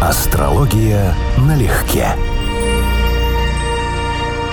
Астрология налегке.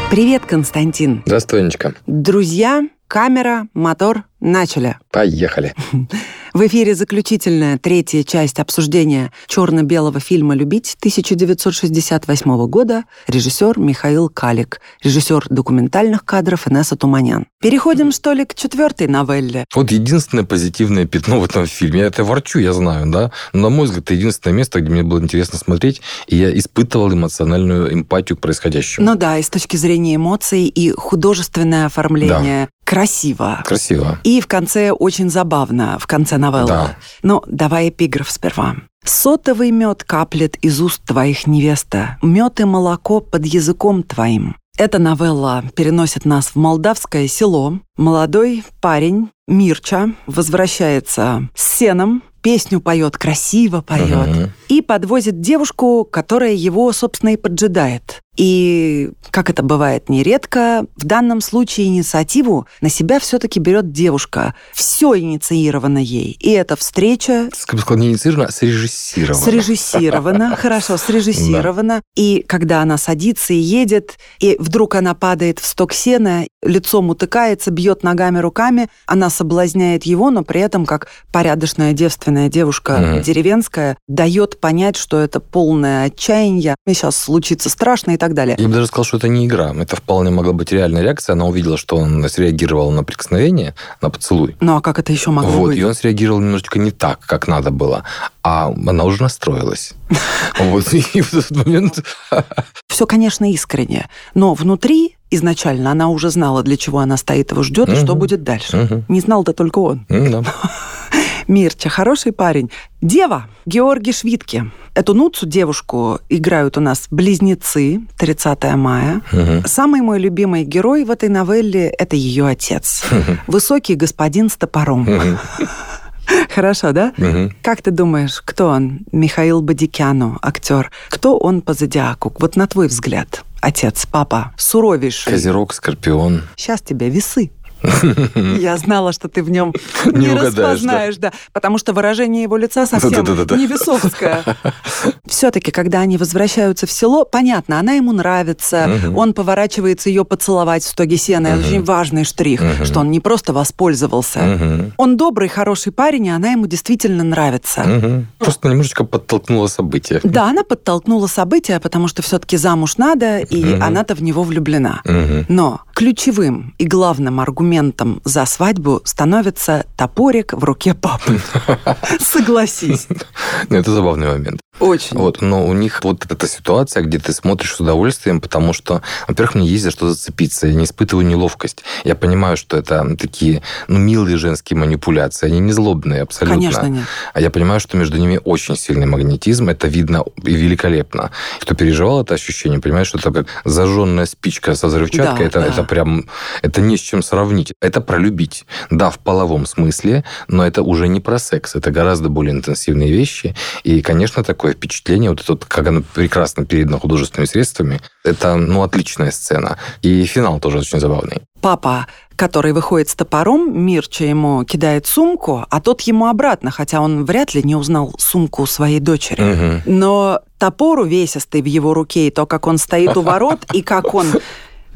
Привет, Константин. Здравствуй, Анечка. Друзья, камера, мотор, начали. Поехали. В эфире заключительная третья часть обсуждения черно-белого фильма «Любить» 1968 года. Режиссер Михаил Калик. Режиссер документальных кадров Инесса Туманян. Переходим, что ли, к четвертой новелле. Вот единственное позитивное пятно в этом фильме. Я это ворчу, я знаю, да? Но, на мой взгляд, это единственное место, где мне было интересно смотреть, и я испытывал эмоциональную эмпатию к происходящему. Ну да, и с точки зрения эмоций и художественное оформление. Красиво. Красиво. И в конце очень забавно, в конце новеллы. Да. Ну, давай эпиграф сперва. «Сотовый мед каплет из уст твоих невеста, мед и молоко под языком твоим». Эта новелла переносит нас в молдавское село. Молодой парень Мирча возвращается с сеном, песню поет, красиво поет, Мгм. и подвозит девушку, которая его, собственно, и поджидает. И, как это бывает нередко, в данном случае инициативу на себя все-таки берет девушка. Все инициировано ей. И эта встреча сказал, не инициировано, а срежиссировано. Срежиссировано, хорошо, срежиссировано. И когда она садится и едет, и вдруг она падает в сток сена, лицом утыкается, бьет ногами, руками, она соблазняет его, но при этом, как порядочная девственная девушка деревенская, дает понять, что это полное отчаяние, и сейчас случится страшно и так далее. Я бы даже сказал, что это не игра. Это вполне могла быть реальная реакция. Она увидела, что он среагировал на прикосновение, на поцелуй. Ну а как это еще могло Вот, быть? и он среагировал немножечко не так, как надо было. А она уже настроилась. Вот, и в этот момент... Все, конечно, искренне, но внутри изначально она уже знала, для чего она стоит, его ждет, и что будет дальше. Не знал-то только он. Мирча, хороший парень. Дева, Георгий Швидки. Эту Нуцу девушку играют у нас близнецы, 30 мая. Мгм. Самый мой любимый герой в этой новелле – это ее отец. Высокий господин с топором. Мгм. Хорошо, да? Мгм. Как ты думаешь, кто он? Михаил Бодикяну, актер. Кто он по зодиаку? Вот на твой взгляд. Отец, папа, суровейший. Козерог, Скорпион. Сейчас тебе весы. Я знала, что ты в нем не, Не угадаешь, да. распознаешь, да. Потому что выражение его лица совсем Да-да-да-да. не весовское. Все-таки, когда они возвращаются в село, понятно, она ему нравится, Мгм. он поворачивается ее поцеловать в стоге сена. Это Мгм. очень важный штрих, Мгм. что он не просто воспользовался. Он добрый, хороший парень, и она ему действительно нравится. Просто немножечко подтолкнуло событие. Да, она подтолкнула события, потому что все-таки замуж надо, и она-то в него влюблена. Но ключевым и главным аргументом за свадьбу становится топорик в руке папы. Согласись. Ну, Это забавный момент. Очень. Вот, но у них вот эта ситуация, где ты смотришь с удовольствием, потому что, во-первых, мне есть за что зацепиться, я не испытываю неловкость. Я понимаю, что это такие, ну, милые женские манипуляции, они не злобные абсолютно. Конечно, нет. А я понимаю, что между ними очень сильный магнетизм, это видно и великолепно. Кто переживал это ощущение, понимает, что это как зажженная спичка со взрывчаткой, Да, это, да. это прям, это не с чем сравнить. Это про любить. Да, в половом смысле, но это уже не про секс, это гораздо более интенсивные вещи. И, конечно, такое впечатление, вот это вот, как оно прекрасно передано художественными средствами, это, ну, отличная сцена. И финал тоже очень забавный. Папа, который выходит с топором, Мирча ему кидает сумку, а тот ему обратно, хотя он вряд ли не узнал сумку своей дочери. Мгм. Но топор увесистый в его руке, и то, как он стоит у ворот, и как он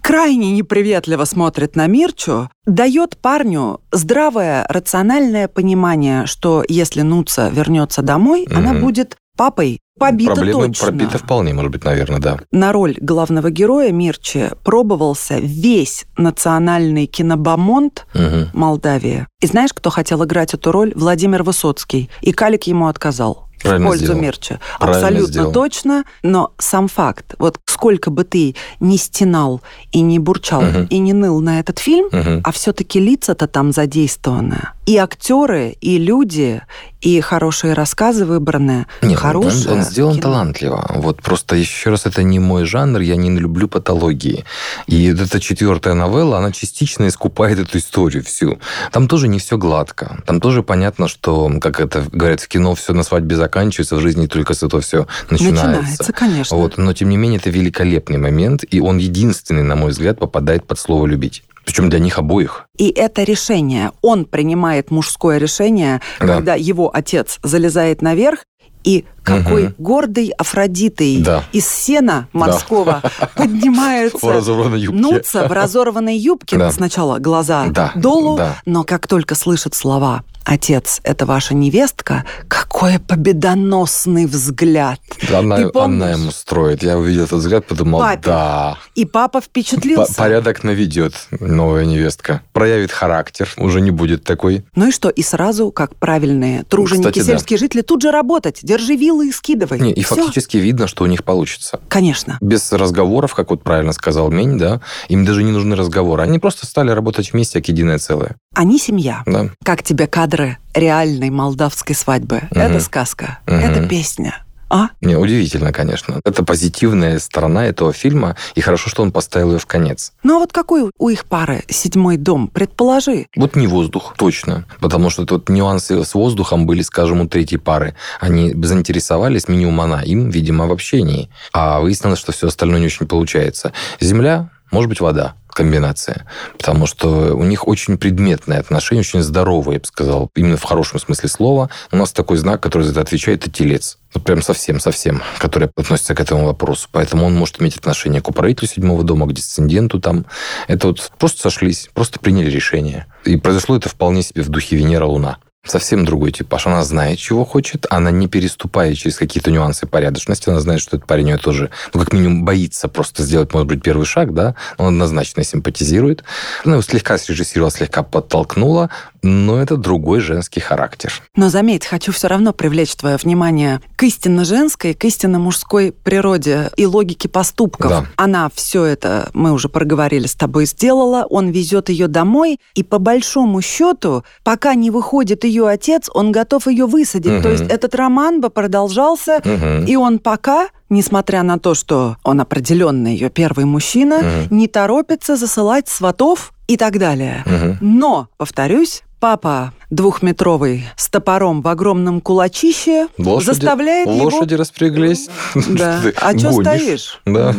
крайне неприветливо смотрит на Мирчу, дает парню здравое, рациональное понимание, что если Нуца вернется домой, она Мгм. будет папой побита Проблемы точно. пробиты вполне, может быть, наверное, да. На роль главного героя Мирчи пробовался весь национальный кинобомонд Мгм. Молдавии. И знаешь, кто хотел играть эту роль? Владимир Высоцкий. И Калик ему отказал. Правильно в пользу сделал. Мирча. Правильно Абсолютно сделал. точно, но сам факт, вот сколько бы ты не стенал и не бурчал Мгм. и не ныл на этот фильм, Мгм. а все-таки лица-то там задействованы. И актеры, и люди, и хорошие рассказы выбраны, Нет, хорошие. он, он сделан кино. талантливо. Вот просто еще раз, это не мой жанр, я не люблю патологии. И вот эта четвертая новелла, она частично искупает эту историю всю. Там тоже не все гладко. Там тоже понятно, что, как это говорят в кино, все на свадьбе заканчивается, в жизни только с этого все начинается. Начинается, конечно. Вот, но тем не менее это великолепный момент, и он единственный, на мой взгляд, попадает под слово любить. Причем для них обоих. И это решение. Он принимает мужское решение, Да. когда его отец залезает наверх И какой угу. гордой Афродитой да. из сена морского да. поднимается, в разорванной юбке. нутся в разорванной юбке. Да. Сначала глаза да. долу, да. но как только слышит слова отец, это ваша невестка, какой победоносный взгляд. Она, она ему строит. Я увидел этот взгляд, подумал, Папе. да. И папа впечатлился. Порядок наведет новая невестка. Проявит характер, уже не будет такой. Ну и что? И сразу, как правильные труженики, Кстати, сельские да. жители, тут же работать. Держи вилы и скидывай. Не, и Все. фактически видно, что у них получится. Конечно. Без разговоров, как вот правильно сказал Мень, да, им даже не нужны разговоры. Они просто стали работать вместе, как единое целое. Они семья. Да. Как тебе кадры реальной молдавской свадьбы? Угу. Это сказка, угу. это песня. А? Не, удивительно, конечно. Это позитивная сторона этого фильма, и хорошо, что он поставил ее в конец. Ну а вот какой у их пары седьмой дом? Предположи. Вот не воздух, точно. Потому что тут нюансы с воздухом были, скажем, у третьей пары. Они заинтересовались минимум она, им, видимо, в общении. А выяснилось, что все остальное не очень получается. Земля, может быть, вода комбинация. Потому что у них очень предметные отношения, очень здоровые, я бы сказал, именно в хорошем смысле слова. У нас такой знак, который за это отвечает, это телец. Ну, прям совсем-совсем, который относится к этому вопросу. Поэтому он может иметь отношение к управителю седьмого дома, к дисценденту там. Это вот просто сошлись, просто приняли решение. И произошло это вполне себе в духе Венера-Луна совсем другой типаж. Она знает, чего хочет, она не переступает через какие-то нюансы порядочности, она знает, что этот парень ее тоже, ну, как минимум, боится просто сделать, может быть, первый шаг, да, он однозначно симпатизирует. Она его слегка срежиссировала, слегка подтолкнула, но это другой женский характер. Но заметь, хочу все равно привлечь твое внимание к истинно женской, к истинно мужской природе и логике поступков. Да. Она все это, мы уже проговорили с тобой, сделала, он везет ее домой, и по большому счету, пока не выходит ее отец, он готов ее высадить. Угу. То есть этот роман бы продолжался, угу. и он пока несмотря на то, что он определенно ее первый мужчина, угу. не торопится засылать сватов и так далее. Угу. Но, повторюсь, папа двухметровый с топором в огромном кулачище лошади, заставляет лошади его... Лошади распряглись. Да. А что стоишь? Да.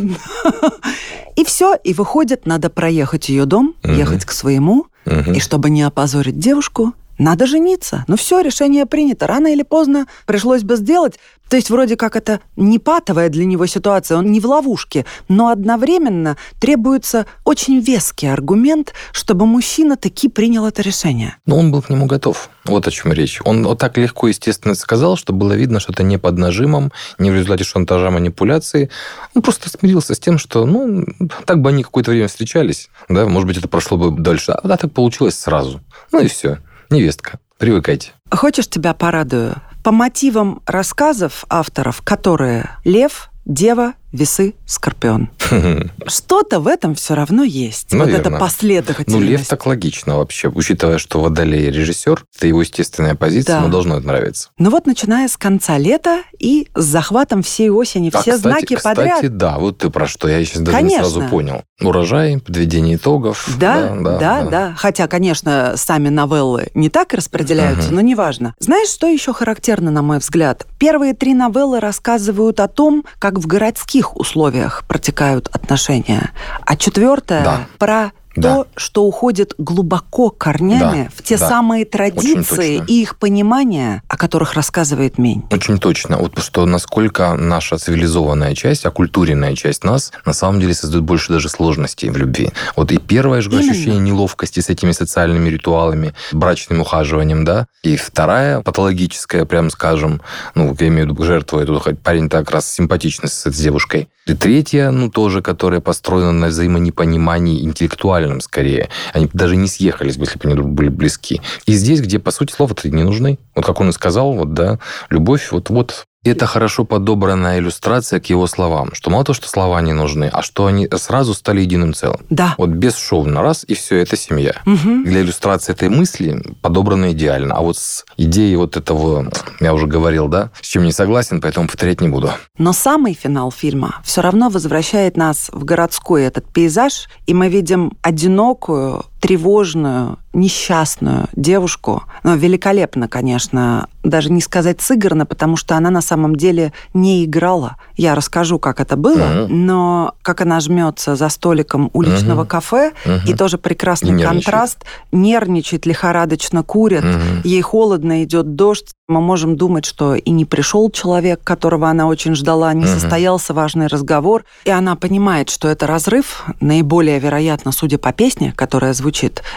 И все, и выходит, надо проехать ее дом, ехать к своему, и чтобы не опозорить девушку, надо жениться. Ну все, решение принято. Рано или поздно пришлось бы сделать. То есть вроде как это не патовая для него ситуация, он не в ловушке, но одновременно требуется очень веский аргумент, чтобы мужчина таки принял это решение. Но он был к нему готов. Вот о чем речь. Он вот так легко, естественно, сказал, что было видно, что это не под нажимом, не в результате шантажа, манипуляции. Он просто смирился с тем, что, ну, так бы они какое-то время встречались, да, может быть, это прошло бы дальше, а так получилось сразу. Ну и все невестка. Привыкайте. Хочешь, тебя порадую? По мотивам рассказов авторов, которые Лев, Дева, весы, скорпион. Что-то в этом все равно есть. Наверное. Вот это последовательность. Ну, лев так логично вообще, учитывая, что Водолей режиссер, это его естественная позиция, да. ему должно это нравиться. Ну вот, начиная с конца лета и с захватом всей осени, а, все кстати, знаки кстати, подряд. Кстати, да, вот ты про что, я сейчас даже Конечно. не сразу понял. Урожай, подведение итогов. Да, да, да, да, да. Хотя, конечно, сами новеллы не так распределяются, угу. но неважно. Знаешь, что еще характерно, на мой взгляд? Первые три новеллы рассказывают о том, как в городских условиях протекают отношения. А четвертое да. про да. то, что уходит глубоко корнями да, в те да. самые традиции и их понимание, о которых рассказывает Мень. Очень точно. Вот что насколько наша цивилизованная часть, оккультуренная часть нас на самом деле создает больше даже сложностей в любви. Вот и первое же Именно. ощущение неловкости с этими социальными ритуалами, брачным ухаживанием, да, и вторая патологическая, прям скажем, ну, я имею в виду жертву, эту парень так раз симпатичный с этой девушкой. И третья, ну, тоже, которая построена на взаимонепонимании интеллектуальном интеллектуальном скорее. Они даже не съехались бы, если бы они были близки. И здесь, где, по сути, слова-то не нужны. Вот как он и сказал, вот, да, любовь, вот, вот это хорошо подобранная иллюстрация к его словам, что мало того, что слова не нужны, а что они сразу стали единым целым. Да. Вот без шоу на раз, и все, это семья. Угу. Для иллюстрации этой мысли подобрано идеально. А вот с идеей вот этого, я уже говорил, да, с чем не согласен, поэтому повторять не буду. Но самый финал фильма все равно возвращает нас в городской этот пейзаж, и мы видим одинокую, тревожную, несчастную девушку, но великолепно, конечно, даже не сказать сыграно, потому что она на самом деле не играла. Я расскажу, как это было, uh-huh. но как она жмется за столиком уличного uh-huh. кафе, uh-huh. и тоже прекрасный и контраст, нервничает, лихорадочно курит, uh-huh. ей холодно, идет дождь, мы можем думать, что и не пришел человек, которого она очень ждала, не угу. состоялся важный разговор, и она понимает, что это разрыв, наиболее вероятно, судя по песне, которая звучит,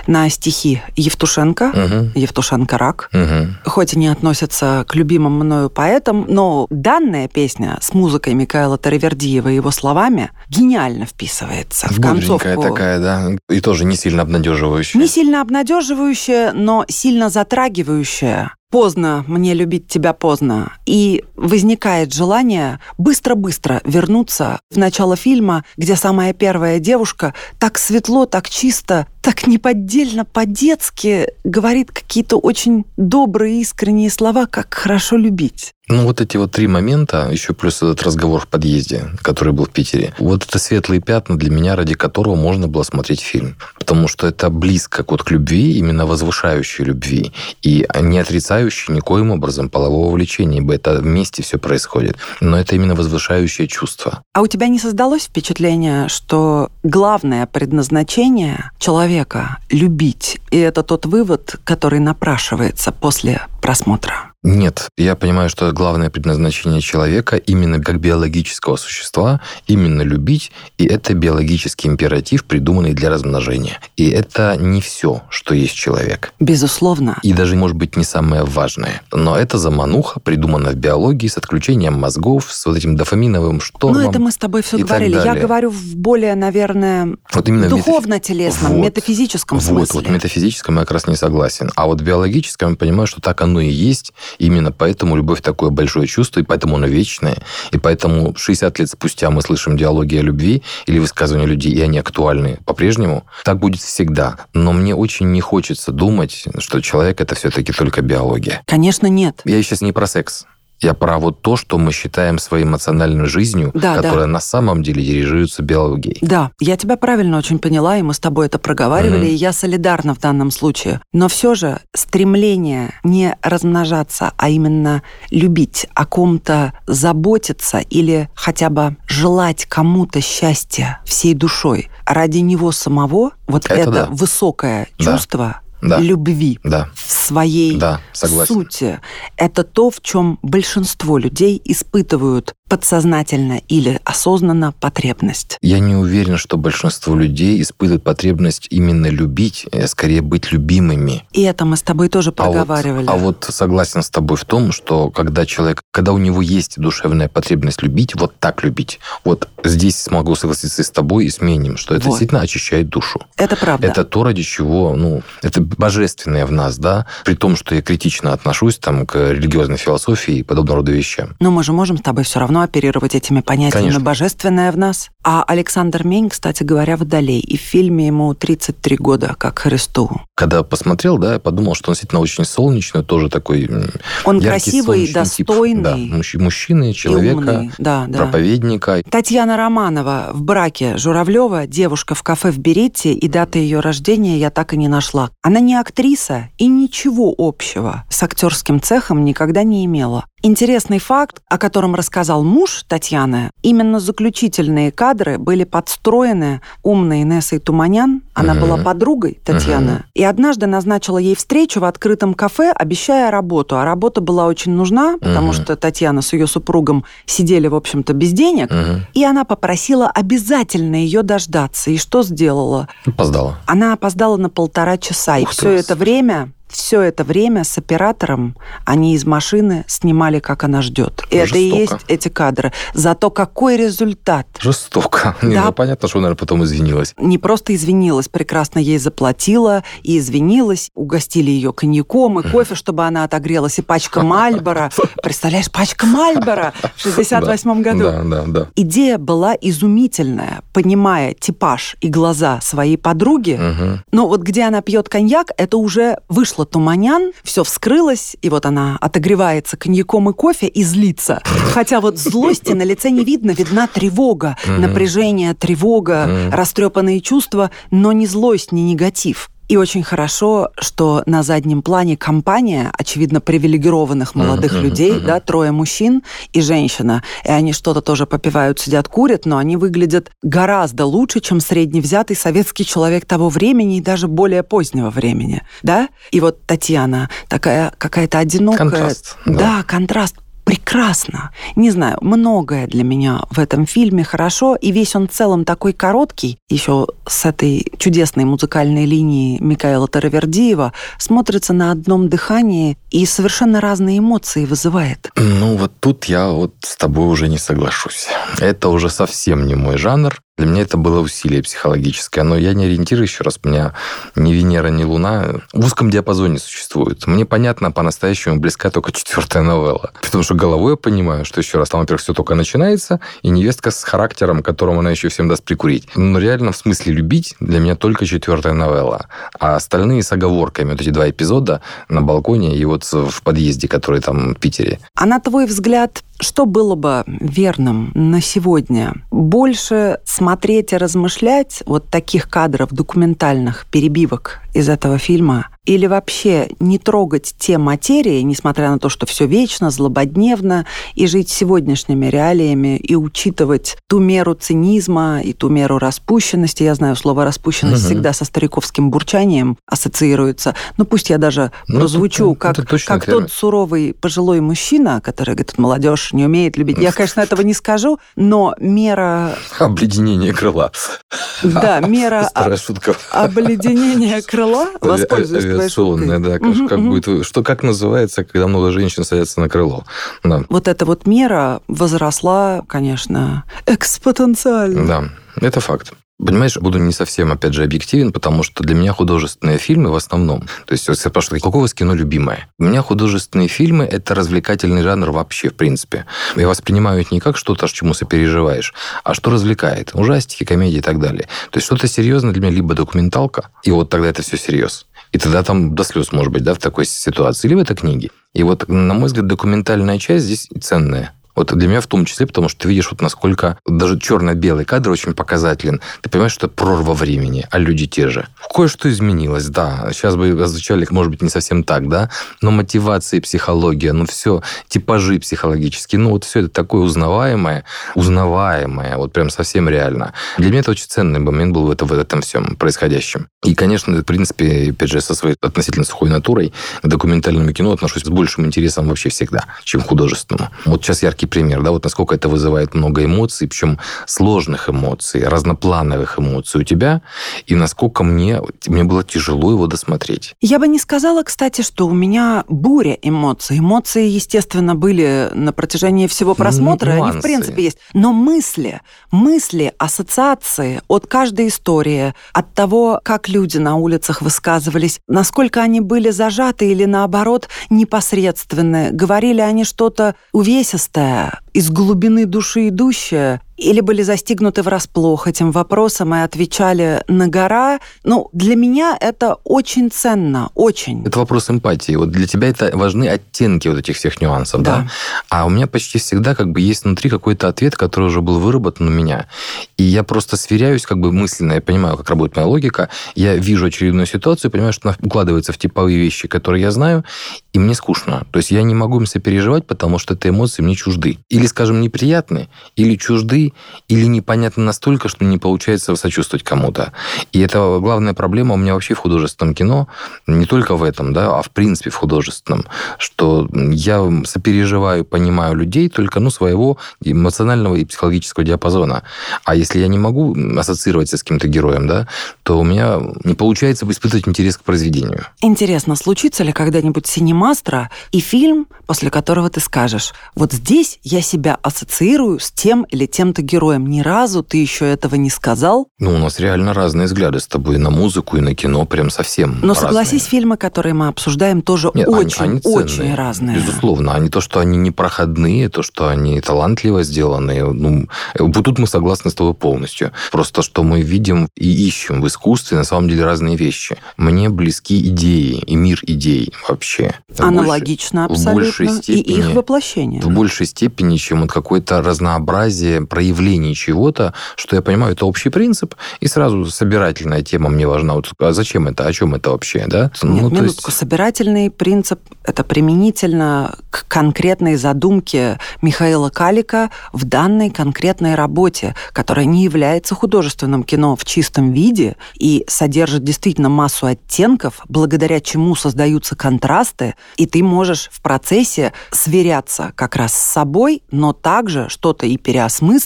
на стихи Евтушенко, угу. Евтушенко рак, угу. хоть и не относится к любимым мною поэтам, но данная песня с музыкой Микаэла Таравердиева и его словами гениально вписывается в концовку. такая, да, и тоже не сильно обнадеживающая. Не сильно обнадеживающая, но сильно затрагивающая поздно, мне любить тебя поздно. И возникает желание быстро-быстро вернуться в начало фильма, где самая первая девушка так светло, так чисто, так неподдельно по-детски говорит какие-то очень добрые, искренние слова, как хорошо любить. Ну, вот эти вот три момента, еще плюс этот разговор в подъезде, который был в Питере, вот это светлые пятна для меня, ради которого можно было смотреть фильм. Потому что это близко вот к любви, именно возвышающей любви, и не отрицающей никоим образом полового влечения, ибо это вместе все происходит. Но это именно возвышающее чувство. А у тебя не создалось впечатление, что главное предназначение человека — любить, и это тот вывод, который напрашивается после просмотра? Нет, я понимаю, что главное предназначение человека именно как биологического существа, именно любить, и это биологический императив, придуманный для размножения. И это не все, что есть человек. Безусловно. И даже, может быть, не самое важное. Но это замануха, придумана в биологии с отключением мозгов, с вот этим дофаминовым штормом. Ну, это мы с тобой все говорили. Я говорю в более, наверное, вот именно духовно-телесном, вот, метафизическом вот, смысле. Вот, метафизическом я как раз не согласен. А вот биологическом я понимаю, что так оно и есть, Именно поэтому любовь такое большое чувство, и поэтому оно вечное. И поэтому 60 лет спустя мы слышим диалоги о любви или высказывания людей, и они актуальны по-прежнему. Так будет всегда. Но мне очень не хочется думать, что человек это все-таки только биология. Конечно, нет. Я сейчас не про секс. Я про вот то, что мы считаем своей эмоциональной жизнью, да, которая да. на самом деле дирижируется биологией. Да, я тебя правильно очень поняла, и мы с тобой это проговаривали, mm-hmm. и я солидарна в данном случае. Но все же стремление не размножаться, а именно любить, о ком-то заботиться или хотя бы желать кому-то счастья всей душой ради него самого, вот это, это да. высокое чувство, да. Любви да. в своей да, сути. Это то, в чем большинство людей испытывают подсознательно или осознанно потребность. Я не уверен, что большинство людей испытывают потребность именно любить, а скорее быть любимыми. И это мы с тобой тоже проговаривали. А вот, а вот согласен с тобой в том, что когда человек, когда у него есть душевная потребность любить, вот так любить, вот здесь смогу согласиться с тобой и с мнением, что это вот. действительно очищает душу. Это правда. Это то, ради чего, ну, это божественное в нас, да, при том, что я критично отношусь там к религиозной философии и подобного рода вещам. Но мы же можем с тобой все равно оперировать этими понятиями Конечно. божественное в нас. А Александр Мень, кстати говоря, водолей. И в фильме ему 33 года, как Христу. Когда посмотрел, да, я подумал, что он действительно очень солнечный, тоже такой Он красивый, достойный. Тип. Да, мужчины, человека, да, да. проповедника. Татьяна Романова в браке Журавлева, девушка в кафе в Берете, и дата ее рождения я так и не нашла. Она не актриса и ничего общего с актерским цехом никогда не имела. Интересный факт, о котором рассказал муж Татьяны, именно заключительные кадры были подстроены умной Инессой Туманян. Она uh-huh. была подругой Татьяны. Uh-huh. И однажды назначила ей встречу в открытом кафе, обещая работу. А работа была очень нужна, потому uh-huh. что Татьяна с ее супругом сидели, в общем-то, без денег. Uh-huh. И она попросила обязательно ее дождаться. И что сделала? Опоздала. Она опоздала на полтора часа. Ух и все это время все это время с оператором они из машины снимали, как она ждет. И это и есть эти кадры. Зато какой результат? Жестоко. Да. Не, ну, понятно, что, наверное, потом извинилась. Не просто извинилась, прекрасно ей заплатила и извинилась. Угостили ее коньяком и кофе, чтобы она отогрелась. И пачка Мальбора. Представляешь, пачка Мальбора в 68-м году. Да, да, да. Идея была изумительная. Понимая типаж и глаза своей подруги, но вот где она пьет коньяк, это уже вышло вышла Туманян, все вскрылось, и вот она отогревается коньяком и кофе и злится. Хотя вот злости на лице не видно, видна тревога, напряжение, тревога, растрепанные чувства, но не злость, не негатив. И очень хорошо, что на заднем плане компания, очевидно, привилегированных молодых mm-hmm, людей, mm-hmm. да, трое мужчин и женщина. И они что-то тоже попивают, сидят, курят, но они выглядят гораздо лучше, чем средневзятый советский человек того времени и даже более позднего времени, да? И вот Татьяна такая какая-то одинокая... Контраст. Да, да контраст прекрасно. Не знаю, многое для меня в этом фильме хорошо, и весь он в целом такой короткий, еще с этой чудесной музыкальной линии Микаэла Таравердиева, смотрится на одном дыхании и совершенно разные эмоции вызывает. Ну вот тут я вот с тобой уже не соглашусь. Это уже совсем не мой жанр. Для меня это было усилие психологическое, но я не ориентирую еще раз. У меня ни Венера, ни Луна в узком диапазоне существуют. Мне понятно, по-настоящему близка только четвертая новелла. Потому что головой я понимаю, что еще раз, там, во-первых, все только начинается, и невестка с характером, которому она еще всем даст прикурить. Но реально в смысле любить для меня только четвертая новелла. А остальные с оговорками, вот эти два эпизода на балконе и вот в подъезде, который там в Питере. А на твой взгляд, что было бы верным на сегодня? Больше смотреть и размышлять вот таких кадров документальных, перебивок из этого фильма или вообще не трогать те материи, несмотря на то, что все вечно, злободневно, и жить сегодняшними реалиями, и учитывать ту меру цинизма и ту меру распущенности. Я знаю, слово распущенность угу. всегда со стариковским бурчанием ассоциируется. Ну, пусть я даже ну, прозвучу, это, как, это как тот суровый пожилой мужчина, который говорит, молодежь не умеет любить. Я, конечно, этого не скажу, но мера... Обледенение крыла. Да, мера обледенения крыла, воспользуюсь авиационная, да, как, угу, как угу. будет, что как называется, когда много женщин садятся на крыло. Да. Вот эта вот мера возросла, конечно, экспотенциально. Да, это факт. Понимаешь, буду не совсем, опять же, объективен, потому что для меня художественные фильмы в основном, то есть, если спрашивают, какое у вас кино любимое? У меня художественные фильмы – это развлекательный жанр вообще, в принципе. Я воспринимаю их не как что-то, чему сопереживаешь, а что развлекает. Ужастики, комедии и так далее. То есть, что-то серьезное для меня либо документалка, и вот тогда это все серьез. И тогда там до слез, может быть, да, в такой ситуации. Либо это книги. И вот, на мой взгляд, документальная часть здесь ценная. Вот для меня в том числе, потому что ты видишь, вот насколько даже черно-белый кадр очень показателен. Ты понимаешь, что это прорва времени, а люди те же. Кое-что изменилось, да. Сейчас бы озвучали, может быть, не совсем так, да, но мотивация, психология, ну все, типажи психологические, ну вот все это такое узнаваемое, узнаваемое, вот прям совсем реально. Для меня это очень ценный момент был в, это, в этом всем происходящем. И, конечно, в принципе, опять же, со своей относительно сухой натурой к документальному кино отношусь с большим интересом вообще всегда, чем к художественному. Вот сейчас яркий яркий пример, да, вот насколько это вызывает много эмоций, причем сложных эмоций, разноплановых эмоций у тебя, и насколько мне, мне было тяжело его досмотреть. Я бы не сказала, кстати, что у меня буря эмоций. Эмоции, естественно, были на протяжении всего просмотра, Нюансы. они в принципе есть. Но мысли, мысли, ассоциации от каждой истории, от того, как люди на улицах высказывались, насколько они были зажаты или, наоборот, непосредственны, говорили они что-то увесистое, из глубины души идущее, или были застигнуты врасплох этим вопросом и отвечали на гора. Ну, для меня это очень ценно, очень. Это вопрос эмпатии. Вот для тебя это важны оттенки вот этих всех нюансов, да? да? А у меня почти всегда как бы есть внутри какой-то ответ, который уже был выработан у меня. И я просто сверяюсь как бы мысленно, я понимаю, как работает моя логика, я вижу очередную ситуацию, понимаю, что она укладывается в типовые вещи, которые я знаю, и мне скучно. То есть я не могу им сопереживать, потому что это эмоции мне чужды. Или, скажем, неприятны, или чужды, или непонятно настолько, что не получается сочувствовать кому-то. И это главная проблема у меня вообще в художественном кино, не только в этом, да, а в принципе в художественном, что я сопереживаю, понимаю людей только ну, своего эмоционального и психологического диапазона. А если я не могу ассоциироваться с каким-то героем, да, то у меня не получается испытывать интерес к произведению. Интересно, случится ли когда-нибудь синемастра и фильм, после которого ты скажешь, вот здесь я себя ассоциирую с тем или тем-то героем. Ни разу ты еще этого не сказал? Ну, у нас реально разные взгляды с тобой на музыку и на кино, прям совсем Но согласись, фильмы, которые мы обсуждаем, тоже Нет, очень, они, они очень разные. Безусловно. Они то, что они непроходные, то, что они талантливо сделаны. Ну, тут мы согласны с тобой полностью. Просто, что мы видим и ищем в искусстве, на самом деле, разные вещи. Мне близки идеи и мир идей вообще. Аналогично больше, абсолютно. В большей степени, и их воплощение. В большей степени, чем вот какое-то разнообразие про проявлении чего-то, что я понимаю, это общий принцип, и сразу собирательная тема мне важна. Вот, а зачем это? О чем это вообще? Да? Нет, ну, минутку. Есть... Собирательный принцип – это применительно к конкретной задумке Михаила Калика в данной конкретной работе, которая не является художественным кино в чистом виде и содержит действительно массу оттенков, благодаря чему создаются контрасты, и ты можешь в процессе сверяться как раз с собой, но также что-то и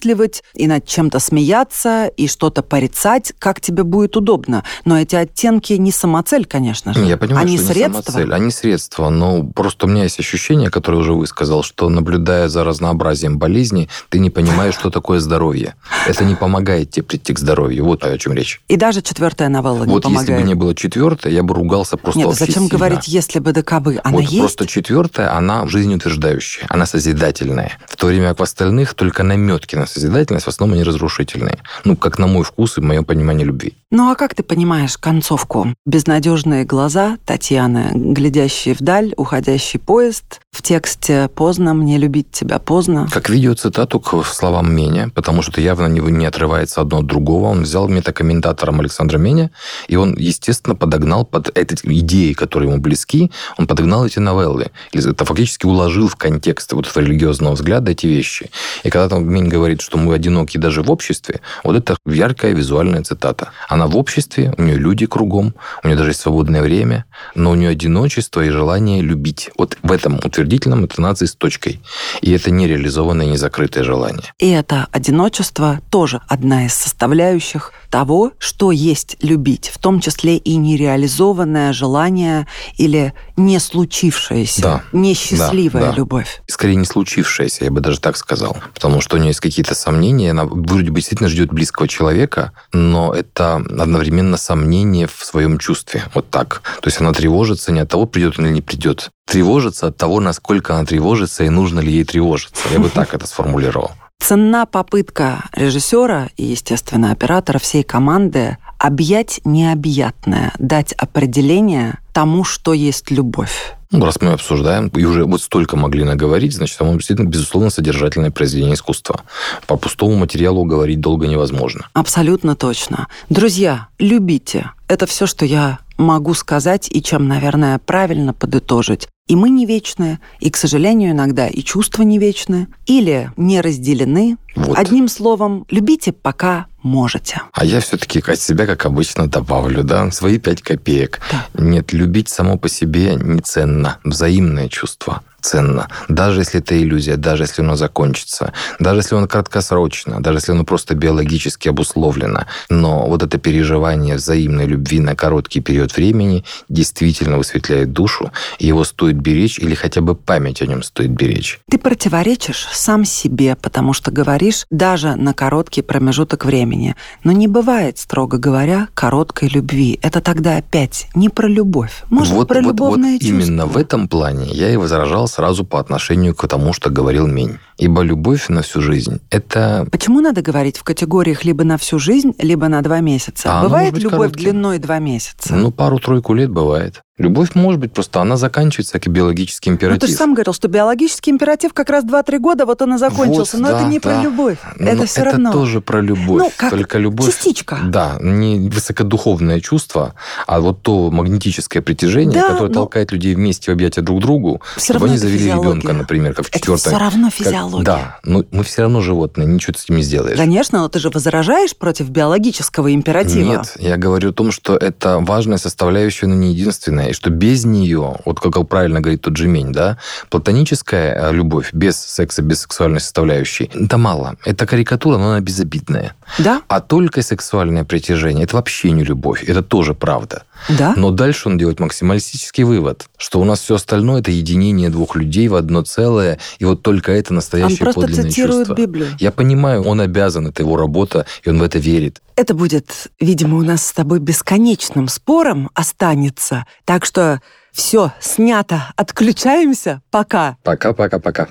переосмысливать, и над чем-то смеяться, и что-то порицать, как тебе будет удобно. Но эти оттенки не самоцель, конечно же. Я понимаю, они что средства. не самоцель, они средства, но просто у меня есть ощущение, которое уже высказал, что наблюдая за разнообразием болезней, ты не понимаешь, что такое здоровье. Это не помогает тебе прийти к здоровью. Вот о чем речь. И даже четвертая новелла не вот помогает. если бы не было четвертой, я бы ругался просто Нет, зачем сильно. говорить, если бы докобы? Она вот есть? просто четвертая, она жизнеутверждающая, она созидательная. В то время как в остальных только наметки на созидательность, в основном они разрушительные. Ну, как на мой вкус и мое понимание любви. Ну, а как ты понимаешь концовку? Безнадежные глаза Татьяны, глядящие вдаль, уходящий поезд. В тексте «Поздно, мне любить тебя поздно». Как видеоцитату к словам Меня, потому что явно не, не отрывается одно от другого. Он взял метакомментатором Александра Меня, и он, естественно, подогнал под эти идеи, которые ему близки, он подогнал эти новеллы. Это фактически уложил в контекст вот религиозного взгляда эти вещи. И когда там Мень говорит, что мы одиноки даже в обществе, вот это яркая визуальная цитата. Она в обществе, у нее люди кругом, у нее даже есть свободное время, но у нее одиночество и желание любить. Вот в этом утвердительном интонации с точкой. И это нереализованное, незакрытое желание. И это одиночество тоже одна из составляющих того, что есть любить, в том числе и нереализованное желание или не случившаяся, да, несчастливая да, да. любовь. Скорее, не случившаяся, я бы даже так сказал. Потому что у нее есть какие-то сомнения. Она вроде бы действительно ждет близкого человека, но это одновременно сомнение в своем чувстве. Вот так. То есть она тревожится не от того, придет или не придет. Тревожится от того, насколько она тревожится и нужно ли ей тревожиться. Я бы так это сформулировал. Ценна попытка режиссера и, естественно, оператора всей команды объять необъятное, дать определение тому, что есть любовь. Ну, раз мы обсуждаем, и уже вот столько могли наговорить, значит, оно действительно, безусловно, содержательное произведение искусства. По пустому материалу говорить долго невозможно. Абсолютно точно. Друзья, любите. Это все, что я могу сказать и чем, наверное, правильно подытожить. И мы не вечны, и, к сожалению, иногда и чувства не вечны, или не разделены. Вот. Одним словом, любите, пока можете. А я все-таки от себя, как обычно, добавлю, да, свои пять копеек. Да. Нет, любить само по себе не ценно. Взаимное чувство ценно. Даже если это иллюзия, даже если оно закончится, даже если оно краткосрочно, даже если оно просто биологически обусловлено. Но вот это переживание взаимной любви на короткий период времени действительно высветляет душу, и его стоит беречь или хотя бы память о нем стоит беречь. Ты противоречишь сам себе, потому что говоришь даже на короткий промежуток времени. Но не бывает, строго говоря, короткой любви. Это тогда опять не про любовь. Может, вот, про вот, любовное вот чувство. Именно в этом плане я и возражал сразу по отношению к тому, что говорил Мень. Ибо любовь на всю жизнь – это... Почему надо говорить в категориях либо на всю жизнь, либо на два месяца? А бывает быть любовь коротким. длиной два месяца? Ну, пару-тройку лет бывает. Любовь может быть, просто она заканчивается, как и биологический Ну, ты императив. же сам говорил, что биологический императив как раз 2-3 года, вот он и закончился. Вот, Но да, это не да. про любовь. Но это все это равно. тоже про любовь. Ну, как Только любовь... частичка. Да, не высокодуховное чувство, а вот то магнетическое притяжение, Да, которое но- толкает людей вместе в объятия друг другу, Всё чтобы они это завели физиология. ребенка, например, как в Это четвертом. все равно как- физиология. Да, но мы все равно животные, ничего ты с ним не сделаешь. Конечно, но ты же возражаешь против биологического императива. Нет, я говорю о том, что это важная составляющая, но не единственная, и что без нее, вот как правильно говорит тот же Мень, да, платоническая э, любовь без секса, без сексуальной составляющей, это мало. Это карикатура, но она безобидная. Да? А только сексуальное притяжение – это вообще не любовь, это тоже правда. Да? Но дальше он делает максималистический вывод, что у нас все остальное – это единение двух людей в одно целое, и вот только это Он настоящее просто подлинное цитирует чувство. Библию. Я понимаю, он обязан, это его работа, и он в это верит. Это будет, видимо, у нас с тобой бесконечным спором останется. Так что все, снято. Отключаемся. Пока. Пока-пока-пока.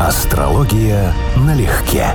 Астрология налегке.